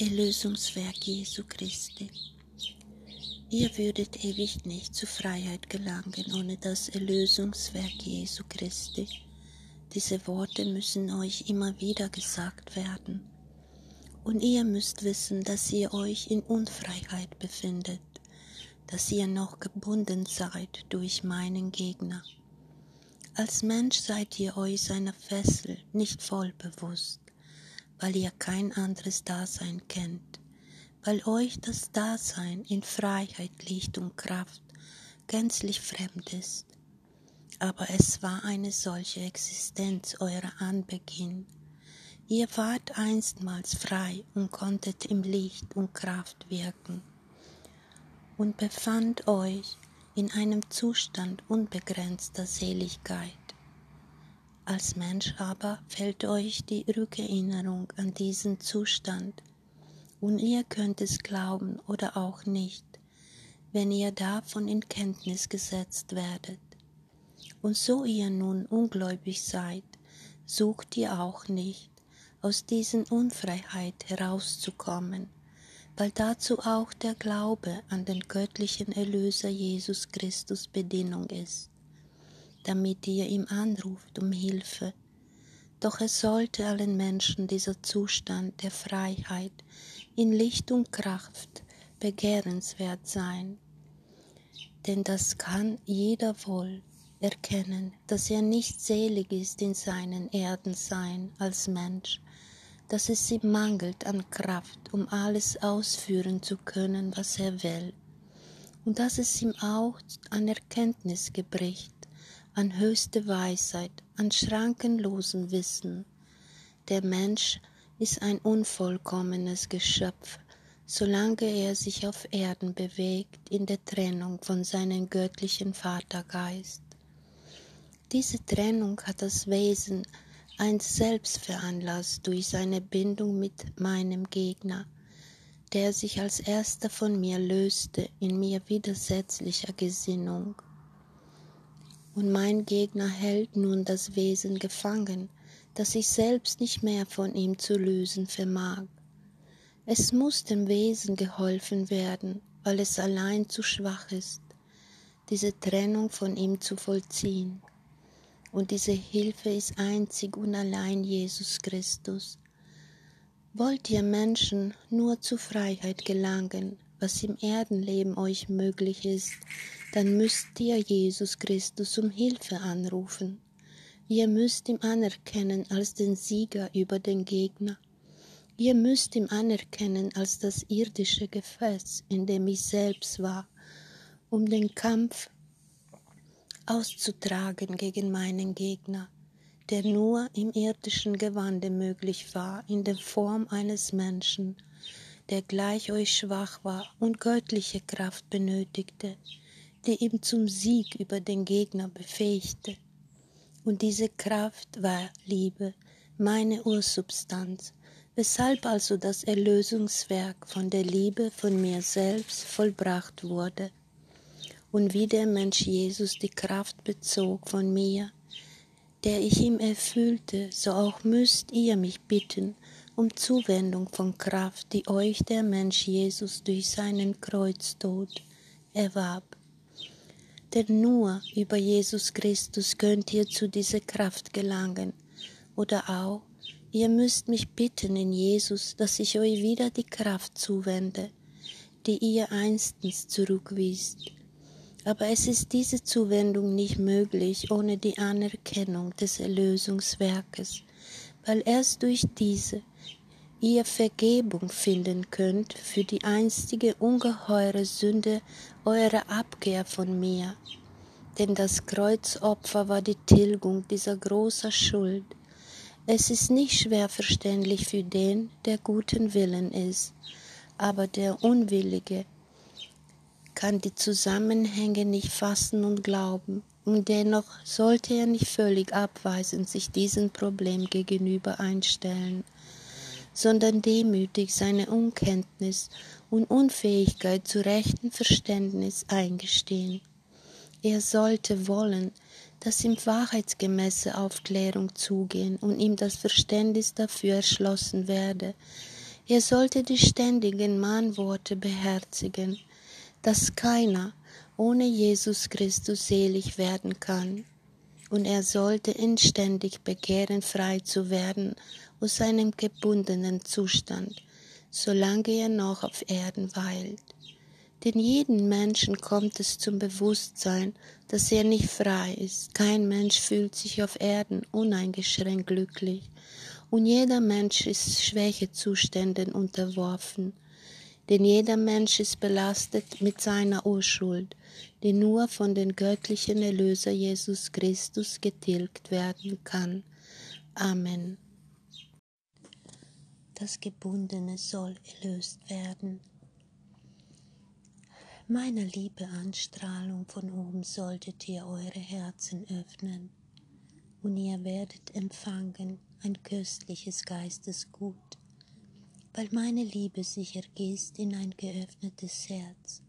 Erlösungswerk Jesu Christi. Ihr würdet ewig nicht zur Freiheit gelangen ohne das Erlösungswerk Jesu Christi. Diese Worte müssen euch immer wieder gesagt werden. Und ihr müsst wissen, dass ihr euch in Unfreiheit befindet, dass ihr noch gebunden seid durch meinen Gegner. Als Mensch seid ihr euch seiner Fessel nicht voll bewusst weil ihr kein anderes Dasein kennt, weil euch das Dasein in Freiheit, Licht und Kraft gänzlich fremd ist. Aber es war eine solche Existenz eurer Anbeginn. Ihr wart einstmals frei und konntet im Licht und Kraft wirken und befand euch in einem Zustand unbegrenzter Seligkeit. Als Mensch aber fällt euch die Rückerinnerung an diesen Zustand, und ihr könnt es glauben oder auch nicht, wenn ihr davon in Kenntnis gesetzt werdet. Und so ihr nun ungläubig seid, sucht ihr auch nicht, aus diesen Unfreiheit herauszukommen, weil dazu auch der Glaube an den göttlichen Erlöser Jesus Christus Bedingung ist damit ihr ihm anruft um Hilfe. Doch es sollte allen Menschen dieser Zustand der Freiheit in Licht und Kraft begehrenswert sein. Denn das kann jeder wohl erkennen, dass er nicht selig ist in seinen Erdensein als Mensch, dass es ihm mangelt an Kraft, um alles ausführen zu können, was er will, und dass es ihm auch an Erkenntnis gebricht, an höchste Weisheit, an schrankenlosem Wissen. Der Mensch ist ein unvollkommenes Geschöpf, solange er sich auf Erden bewegt in der Trennung von seinem göttlichen Vatergeist. Diese Trennung hat das Wesen eins selbst veranlasst durch seine Bindung mit meinem Gegner, der sich als erster von mir löste in mir widersetzlicher Gesinnung und mein Gegner hält nun das Wesen gefangen, das ich selbst nicht mehr von ihm zu lösen vermag. Es muss dem Wesen geholfen werden, weil es allein zu schwach ist, diese Trennung von ihm zu vollziehen. Und diese Hilfe ist einzig und allein Jesus Christus. Wollt ihr Menschen nur zu Freiheit gelangen, was im Erdenleben euch möglich ist, dann müsst ihr Jesus Christus um Hilfe anrufen. Ihr müsst ihn anerkennen als den Sieger über den Gegner. Ihr müsst ihn anerkennen als das irdische Gefäß, in dem ich selbst war, um den Kampf auszutragen gegen meinen Gegner, der nur im irdischen Gewande möglich war, in der Form eines Menschen, der gleich euch schwach war und göttliche Kraft benötigte, die ihn zum Sieg über den Gegner befähigte. Und diese Kraft war Liebe, meine Ursubstanz, weshalb also das Erlösungswerk von der Liebe von mir selbst vollbracht wurde. Und wie der Mensch Jesus die Kraft bezog von mir, der ich ihm erfüllte, so auch müsst ihr mich bitten, um Zuwendung von Kraft, die euch der Mensch Jesus durch seinen Kreuztod erwarb. Denn nur über Jesus Christus könnt ihr zu dieser Kraft gelangen. Oder auch, ihr müsst mich bitten in Jesus, dass ich euch wieder die Kraft zuwende, die ihr einstens zurückwiest. Aber es ist diese Zuwendung nicht möglich ohne die Anerkennung des Erlösungswerkes, weil erst durch diese ihr Vergebung finden könnt für die einstige ungeheure Sünde eurer Abkehr von mir. Denn das Kreuzopfer war die Tilgung dieser großen Schuld. Es ist nicht schwer verständlich für den, der guten Willen ist, aber der Unwillige kann die Zusammenhänge nicht fassen und glauben, und dennoch sollte er nicht völlig abweisend sich diesem Problem gegenüber einstellen sondern demütig seine Unkenntnis und Unfähigkeit zu rechten Verständnis eingestehen. Er sollte wollen, dass ihm wahrheitsgemäße Aufklärung zugehen und ihm das Verständnis dafür erschlossen werde, Ihr solltet die ständigen Mahnworte beherzigen, dass keiner ohne Jesus Christus selig werden kann. Und er sollte inständig begehren, frei zu werden aus seinem gebundenen Zustand, solange er noch auf Erden weilt. Denn jeden Menschen kommt es zum Bewusstsein, dass er nicht frei ist. Kein Mensch fühlt sich auf Erden uneingeschränkt glücklich. Und jeder Mensch ist Schwächezuständen unterworfen. Denn jeder Mensch ist belastet mit seiner Urschuld, die nur von den göttlichen Erlöser Jesus Christus getilgt werden kann. Amen. Das Gebundene soll erlöst werden. Meiner Liebe Anstrahlung von oben solltet ihr eure Herzen öffnen, und ihr werdet empfangen ein köstliches Geistesgut, weil meine Liebe sich ergießt in ein geöffnetes Herz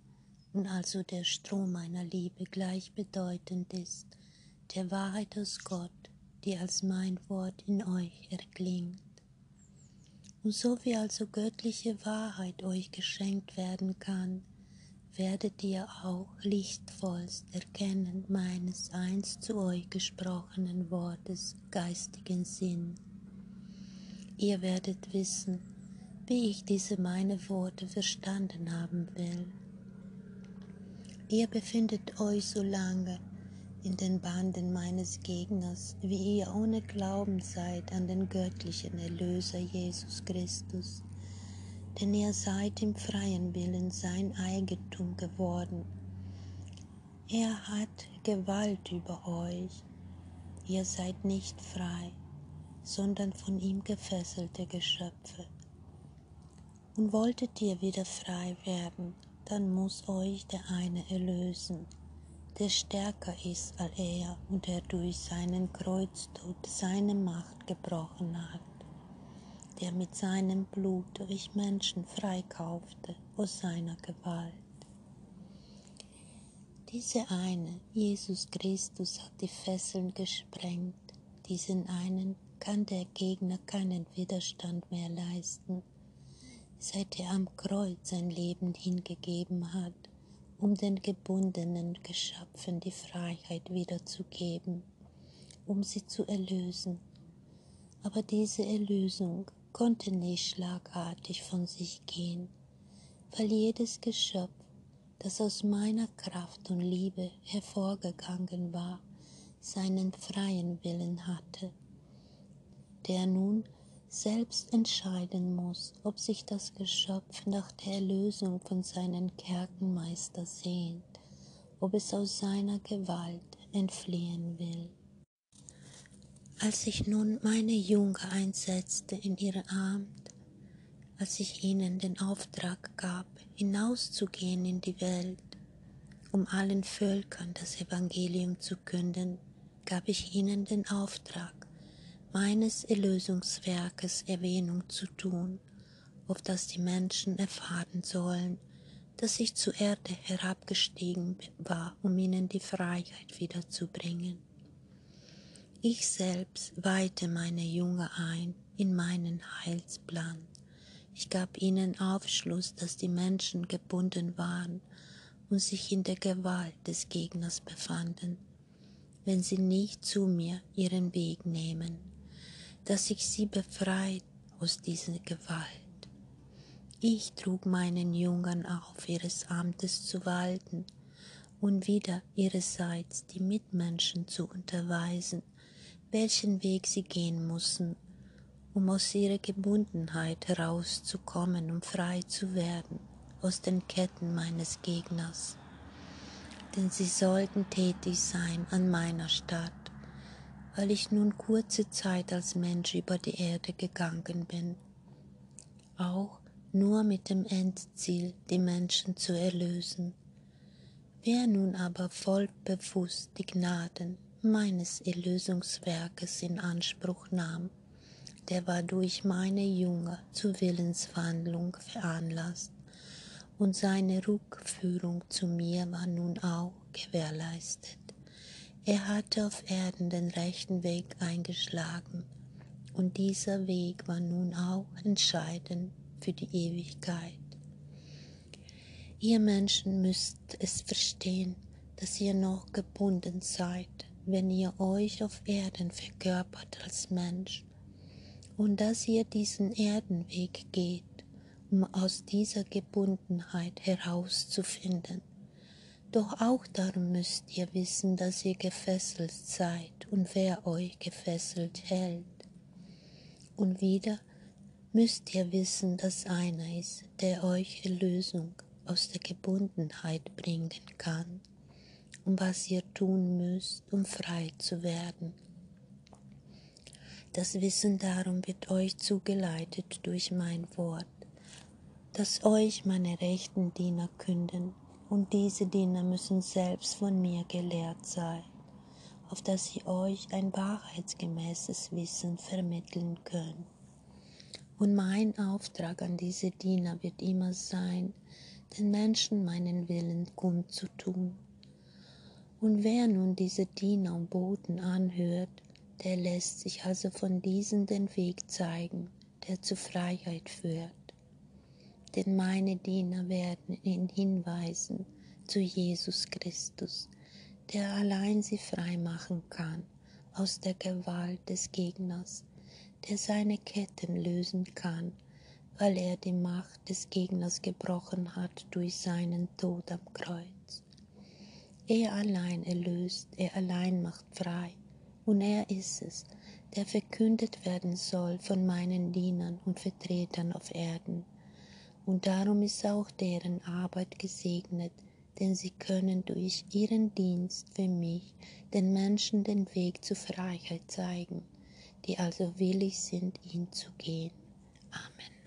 und also der Strom meiner Liebe gleichbedeutend ist, der Wahrheit aus Gott, die als mein Wort in euch erklingt. So wie also göttliche Wahrheit euch geschenkt werden kann, werdet ihr auch lichtvollst erkennen meines einst zu euch gesprochenen Wortes geistigen Sinn. Ihr werdet wissen, wie ich diese meine Worte verstanden haben will. Ihr befindet euch so lange in den Banden meines Gegners, wie ihr ohne Glauben seid an den göttlichen Erlöser Jesus Christus denn ihr seid im freien Willen sein Eigentum geworden. Er hat Gewalt über euch. Ihr seid nicht frei, sondern von ihm gefesselte Geschöpfe. Und wolltet ihr wieder frei werden, dann muss euch der eine erlösen, der stärker ist als er und der durch seinen Kreuztod seine Macht gebrochen hat der mit seinem Blut durch Menschen freikaufte aus seiner Gewalt. Diese eine, Jesus Christus, hat die Fesseln gesprengt. Diesen einen kann der Gegner keinen Widerstand mehr leisten, seit er am Kreuz sein Leben hingegeben hat, um den gebundenen Geschöpfen die Freiheit wiederzugeben, um sie zu erlösen. Aber diese Erlösung konnte nicht schlagartig von sich gehen, weil jedes Geschöpf, das aus meiner Kraft und Liebe hervorgegangen war, seinen freien Willen hatte, der nun selbst entscheiden muss, ob sich das Geschöpf nach der Erlösung von seinen Kerkenmeister sehnt, ob es aus seiner Gewalt entfliehen will. Als ich nun meine Jünger einsetzte in ihr Amt, als ich ihnen den Auftrag gab, hinauszugehen in die Welt, um allen Völkern das Evangelium zu künden, gab ich ihnen den Auftrag, meines Erlösungswerkes Erwähnung zu tun, auf das die Menschen erfahren sollen, dass ich zur Erde herabgestiegen war, um ihnen die Freiheit wiederzubringen. Ich selbst weihte meine Jünger ein in meinen Heilsplan. Ich gab ihnen Aufschluss, dass die Menschen gebunden waren und sich in der Gewalt des Gegners befanden, wenn sie nicht zu mir ihren Weg nehmen, dass ich sie befreit aus dieser Gewalt. Ich trug meinen Jüngern auf, ihres Amtes zu walten und wieder ihrerseits die Mitmenschen zu unterweisen, welchen Weg sie gehen mussen, um aus ihrer Gebundenheit herauszukommen und frei zu werden aus den Ketten meines Gegners. Denn sie sollten tätig sein an meiner Stadt, weil ich nun kurze Zeit als Mensch über die Erde gegangen bin, auch nur mit dem Endziel, die Menschen zu erlösen. Wer nun aber voll bewusst die Gnaden meines Erlösungswerkes in Anspruch nahm, der war durch meine Jünger zur Willenswandlung veranlasst, und seine Rückführung zu mir war nun auch gewährleistet. Er hatte auf Erden den rechten Weg eingeschlagen, und dieser Weg war nun auch entscheidend für die Ewigkeit. Ihr Menschen müsst es verstehen, dass ihr noch gebunden seid, wenn ihr euch auf Erden verkörpert als Mensch und dass ihr diesen Erdenweg geht, um aus dieser Gebundenheit herauszufinden. Doch auch darum müsst ihr wissen, dass ihr gefesselt seid und wer euch gefesselt hält. Und wieder müsst ihr wissen, dass einer ist, der euch Erlösung aus der Gebundenheit bringen kann und was ihr tun müsst, um frei zu werden. Das Wissen darum wird euch zugeleitet durch mein Wort, das euch meine rechten Diener künden, und diese Diener müssen selbst von mir gelehrt sein, auf dass sie euch ein wahrheitsgemäßes Wissen vermitteln können. Und mein Auftrag an diese Diener wird immer sein, den Menschen meinen Willen kundzutun. Und wer nun diese Diener und Boten anhört, der lässt sich also von diesen den Weg zeigen, der zur Freiheit führt. Denn meine Diener werden ihn hinweisen zu Jesus Christus, der allein sie frei machen kann aus der Gewalt des Gegners, der seine Ketten lösen kann, weil er die Macht des Gegners gebrochen hat durch seinen Tod am Kreuz. Er allein erlöst, er allein macht frei, und er ist es, der verkündet werden soll von meinen Dienern und Vertretern auf Erden. Und darum ist auch deren Arbeit gesegnet, denn sie können durch ihren Dienst für mich den Menschen den Weg zur Freiheit zeigen, die also willig sind, ihn zu gehen. Amen.